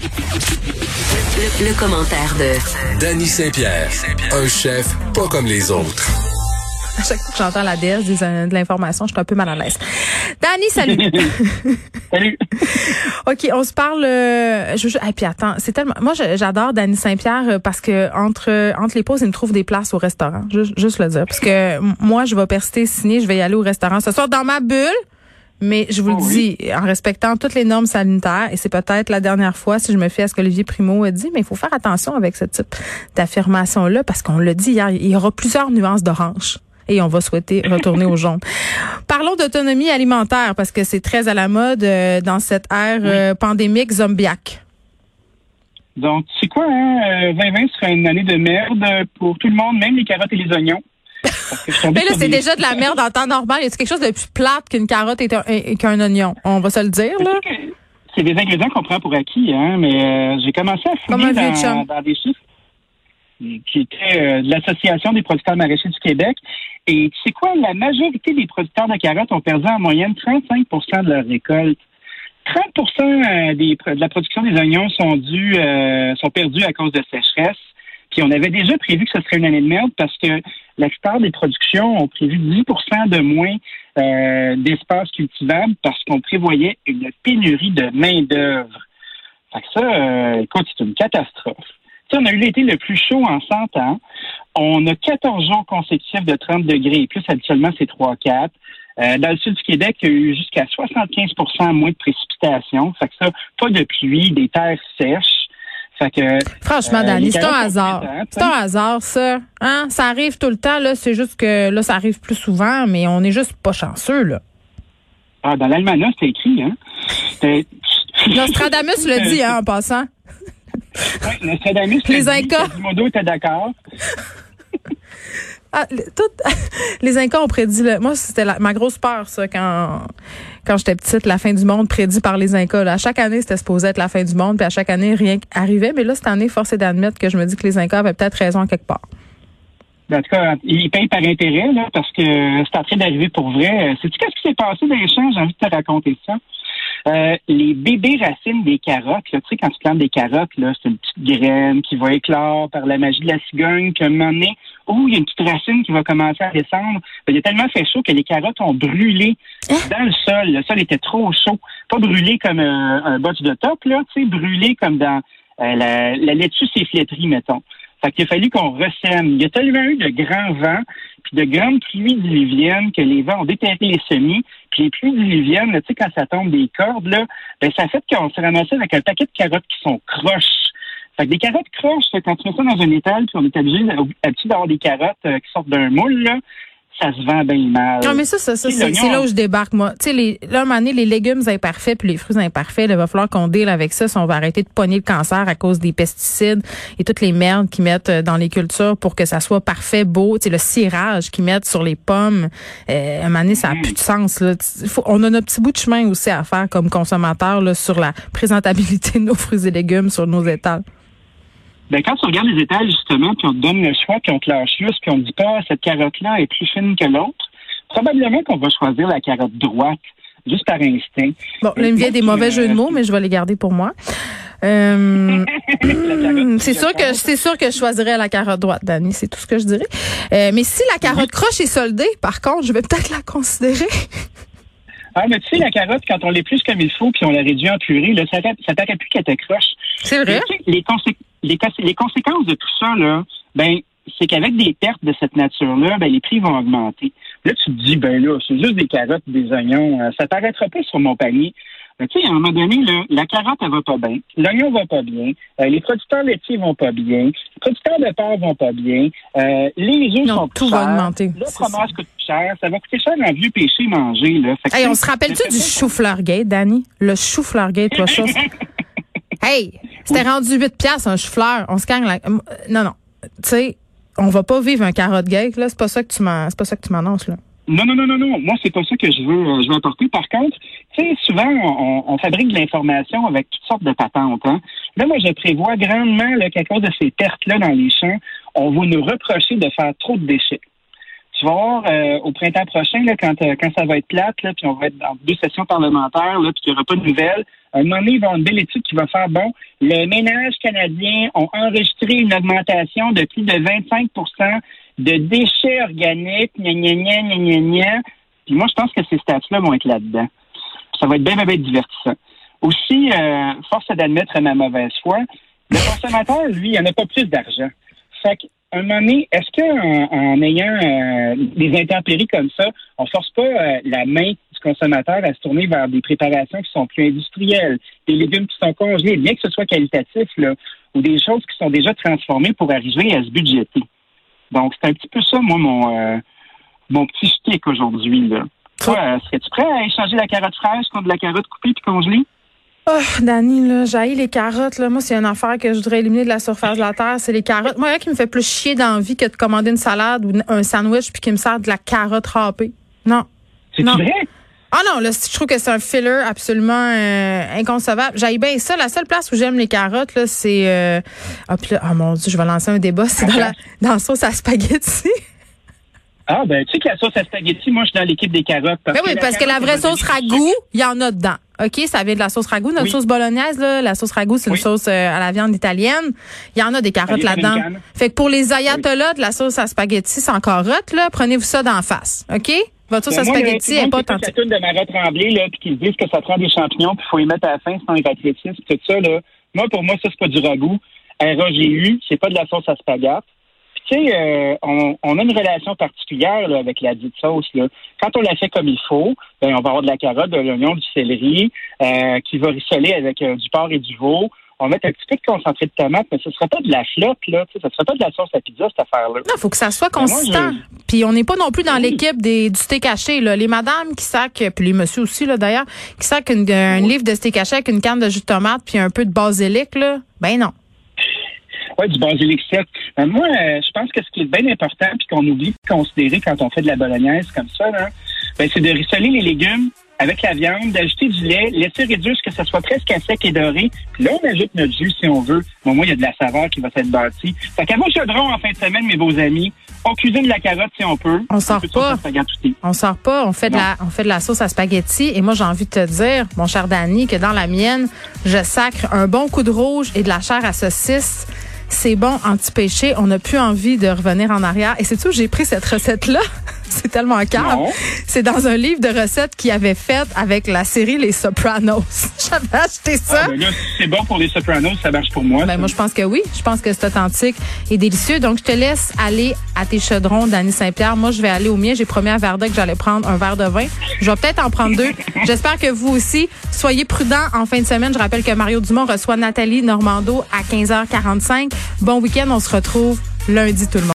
Le, commentaire de Danny Saint-Pierre, un chef pas comme les autres. À chaque fois que j'entends la DS de l'information, je suis un peu mal à l'aise. Danny, salut. salut. OK, on se parle. Euh, je, et puis attends, c'est tellement. Moi, j'adore Danny Saint-Pierre euh, parce que entre entre les pauses, il me trouve des places au restaurant. Juste, juste le dire, parce que moi, je vais persister signer, je vais y aller au restaurant ce soir dans ma bulle. Mais je vous le oh dis, en respectant toutes les normes sanitaires, et c'est peut-être la dernière fois, si je me fie à ce qu'Olivier Primo a dit, mais il faut faire attention avec ce type d'affirmation-là, parce qu'on l'a dit hier, il y aura plusieurs nuances d'orange et on va souhaiter retourner au jaune. Parlons d'autonomie alimentaire parce que c'est très à la mode euh, dans cette ère euh, pandémique zombiaque. Donc, c'est quoi, hein? 2020 euh, sera une année de merde pour tout le monde, même les carottes et les oignons. Mais là, c'est déjà de la merde en temps normal. Y a quelque chose de plus plate qu'une carotte et, qu'un oignon? On va se le dire, là? C'est des ingrédients qu'on prend pour acquis, hein, mais euh, j'ai commencé à fouiller dans, dans, des chiffres qui étaient euh, de l'Association des producteurs maraîchers du Québec. Et tu sais quoi? La majorité des producteurs de carottes ont perdu en moyenne 35% de leur récolte. 30 euh, des, de la production des oignons sont dus, sont perdus à cause de sécheresse. Puis on avait déjà prévu que ce serait une année de merde parce que la plupart des productions ont prévu 10% de moins euh, d'espace cultivable parce qu'on prévoyait une pénurie de main-d'œuvre. Fait que ça, euh, écoute, c'est une catastrophe. on a eu l'été le plus chaud en 100 ans. On a 14 jours consécutifs de 30 degrés. Plus habituellement, c'est 3-4. Euh, dans le sud du Québec, il y a eu jusqu'à 75% moins de précipitations. Fait que ça, pas de pluie, des terres sèches. Franchement, euh, Dani, c'est un hasard. C'est un hasard, ça. Hein? Ça arrive tout le temps, là. C'est juste que là, ça arrive plus souvent, mais on n'est juste pas chanceux, là. Ah, dans l'Almanach, c'est écrit, hein? Nostradamus le dit, hein, en passant. Oui, Nostradamus Les Incas. Modo était d'accord. Ah, les Incas ont prédit le, moi c'était ma grosse peur ça quand quand j'étais petite la fin du monde prédit par les Incas À chaque année c'était supposé être la fin du monde puis à chaque année rien arrivait mais là cette année force d'admettre que je me dis que les Incas avaient peut-être raison quelque part. En tout cas, ils payent par intérêt là parce que c'est en train d'arriver pour vrai. Sais-tu qu'est-ce qui s'est passé dans les champs? J'ai envie de te raconter ça. Euh, les bébés racines des carottes, tu sais, quand tu plantes des carottes, là, c'est une petite graine qui va éclore par la magie de la cigogne, un moment donné, oh, il y a une petite racine qui va commencer à descendre. Ben, il a tellement fait chaud que les carottes ont brûlé hein? dans le sol. Le sol était trop chaud. Pas brûlé comme un, un botch de top, là, tu sais, brûlé comme dans euh, la, la laitue flétrie, mettons. Fait qu'il a fallu qu'on ressème. Il y a tellement eu de grands vents, puis de grandes pluies diluviennes que les vents ont déterré les semis. Puis les pluies diluviennes, tu sais, quand ça tombe des cordes, là, ben ça fait qu'on s'est ramassé avec un paquet de carottes qui sont croches. Fait que des carottes croches, quand tu mets ça dans un étal, puis on est habitué, d'avoir des carottes euh, qui sortent d'un moule, là, ça se vend bien mal. Non, mais ça, ça, ça c'est là où je débarque, moi. Tu sais, les, là, à un moment donné, les légumes imparfaits puis les fruits imparfaits, il va falloir qu'on deal avec ça si on va arrêter de pogner le cancer à cause des pesticides et toutes les merdes qu'ils mettent euh, dans les cultures pour que ça soit parfait, beau. Tu sais, le cirage qu'ils mettent sur les pommes, euh, à un moment donné, ça n'a plus de sens, là. on a notre petit bout de chemin aussi à faire comme consommateur, là, sur la présentabilité de nos fruits et légumes sur nos étals. Ben, quand tu regardes les étals, justement, puis on te donne le choix, puis on te lâche juste, puis on te dit pas, cette carotte-là est plus fine que l'autre, probablement qu'on va choisir la carotte droite, juste par instinct. Bon, là, il me vient des mauvais jeux de mots, mais je vais les garder pour moi. Euh, c'est sûr que c'est sûr que je choisirais la carotte droite, Dani, c'est tout ce que je dirais. Euh, mais si la carotte croche est soldée, par contre, je vais peut-être la considérer. Ah, mais tu sais, la carotte, quand on l'épluche comme il faut, puis on la réduit en purée, là, ça ne paraît plus qu'elle te croche. C'est vrai? les, les, conséquences de tout ça, là, ben, c'est qu'avec des pertes de cette nature-là, ben, les prix vont augmenter. Là, tu te dis, ben là, c'est juste des carottes, des oignons, euh, ça t'arrêtera pas sur mon panier. Mais tu sais, à un moment donné, là, la carotte, elle va pas bien, l'oignon va pas bien, euh, les producteurs laitiers vont pas bien, les producteurs de porc vont pas bien, euh, les œufs sont tout va augmenter. Le fromage coûte plus cher, ça va coûter cher un vieux péché manger. Là. hey, on se rappelle-tu du chou-fleur gay, Danny? Le chou-fleur gay, toi, chose? hey, c'était rendu 8 piastres un chou-fleur. On se gagne la... Non, non. Tu sais, on va pas vivre un carotte gay, là. C'est pas ça que tu m'en, c'est pas ça que tu m'annonces, là. Non, non, non, non, non. Moi, c'est pas ça que je veux, euh, je veux apporter. Par contre, tu sais, souvent, on, fabrique de l'information avec toutes sortes de patentes. Hein. Là, moi, je prévois grandement qu'à cause de ces pertes-là dans les champs, on va nous reprocher de faire trop de déchets. tu vas voir euh, au printemps prochain, là, quand, euh, quand ça va être plate, là, puis on va être dans deux sessions parlementaires, là, puis qu'il n'y aura pas de nouvelles, un moment donné, il va y avoir une belle étude qui va faire, bon, les ménages canadiens ont enregistré une augmentation de plus de 25% de déchets organiques, gna. Puis moi, je pense que ces stats-là vont être là-dedans. Ça va être bien, bien, bien divertissant. Aussi, euh, force d'admettre ma mauvaise foi, le consommateur, lui, il n'en a pas plus d'argent. Fait qu'à un moment est-ce qu'en en ayant euh, des intempéries comme ça, on force pas euh, la main du consommateur à se tourner vers des préparations qui sont plus industrielles, des légumes qui sont congelés, bien que ce soit qualitatif, là, ou des choses qui sont déjà transformées pour arriver à se budgéter. Donc, c'est un petit peu ça, moi, mon, euh, mon petit stick aujourd'hui. Là. Toi, euh, serais-tu prêt à échanger la carotte fraîche contre de la carotte coupée puis congelée? Oh, Dani, là, j'ai les carottes. Là. Moi, c'est une affaire que je voudrais éliminer de la surface de la terre, c'est les carottes. Moi, il qui me fait plus chier d'envie que de commander une salade ou un sandwich puis qui me sert de la carotte râpée. Non. C'est vrai? Ah non, là, je trouve que c'est un filler absolument euh, inconcevable. J'aille bien ça. La seule place où j'aime les carottes, là, c'est... Euh... Ah, puis là, oh mon Dieu, je vais lancer un débat. C'est dans la, dans la sauce à spaghetti. Ah, ben, tu sais que la sauce à spaghetti, moi, je suis dans l'équipe des carottes. Parce ben oui, parce que la vraie sauce ragoût, il y en a dedans. OK, ça vient de la sauce ragoût. Notre sauce bolognaise, là, la sauce ragoût, c'est une sauce euh, à la viande italienne. Il y en a des carottes là-dedans. Fait que pour les ayatollahs de la sauce à spaghetti sans carottes, là, prenez-vous ça d'en face. OK? Votre sauce ben, à spaghetti n'est pas tant. C'est de Marie Tremblay, là, puis qui disent que ça prend des champignons, puis il faut y mettre à la fin, sinon ils rétrécissent, tout ça, là. Moi, pour moi, ça, c'est pas du ragoût. RAGU, c'est pas de la sauce à spaghetti. Tu sais, euh, on, on, a une relation particulière là, avec la dite sauce. Là. Quand on la fait comme il faut, ben, on va avoir de la carotte, de l'oignon, du céleri, euh, qui va rissoler avec euh, du porc et du veau on va mettre un petit peu de concentré de tomate, mais ce ne serait pas de la flotte, là. Ce ne serait pas de la sauce à pizza, cette affaire-là. Non, il faut que ça soit consistant. Puis on n'est pas non plus dans l'équipe des du steak haché. Là. Les madames qui sacent, puis les messieurs aussi, là, d'ailleurs, qui sacent un livre de steak haché avec une canne de jus de tomate puis un peu de basilic, là, ben non. Oui, du basilic sec. Ben, moi, euh, je pense que ce qui est bien important puis qu'on oublie de considérer quand on fait de la bolognaise comme ça, là, ben, c'est de rissoler les légumes avec la viande, d'ajouter du lait, laisser réduire ce que ça soit presque à sec et doré. Puis là, on ajoute notre jus si on veut. Bon, moi, il y a de la saveur qui va être bâtie. Fait qu'à vos chaudrons en fin de semaine, mes beaux amis, on cuisine de la carotte si on peut. On sort pas. On sort pas. On fait de la, on fait de la sauce à spaghetti. Et moi, j'ai envie de te dire, mon cher Danny, que dans la mienne, je sacre un bon coup de rouge et de la chair à saucisse c'est bon anti-péché. On n'a plus envie de revenir en arrière. Et c'est tout, j'ai pris cette recette-là. c'est tellement calme. C'est dans un livre de recettes qu'il avait fait avec la série Les Sopranos. J'avais acheté ça. Ah, ben c'est bon pour les Sopranos, ça marche pour moi. Ben, moi, je pense que oui. Je pense que c'est authentique et délicieux. Donc, je te laisse aller à tes chaudrons, Dany Saint-Pierre. Moi, je vais aller au mien. J'ai promis à Verda que j'allais prendre un verre de vin. Je vais peut-être en prendre deux. J'espère que vous aussi. Soyez prudents en fin de semaine. Je rappelle que Mario Dumont reçoit Nathalie Normando à 15h45. Bon week-end. On se retrouve lundi tout le monde.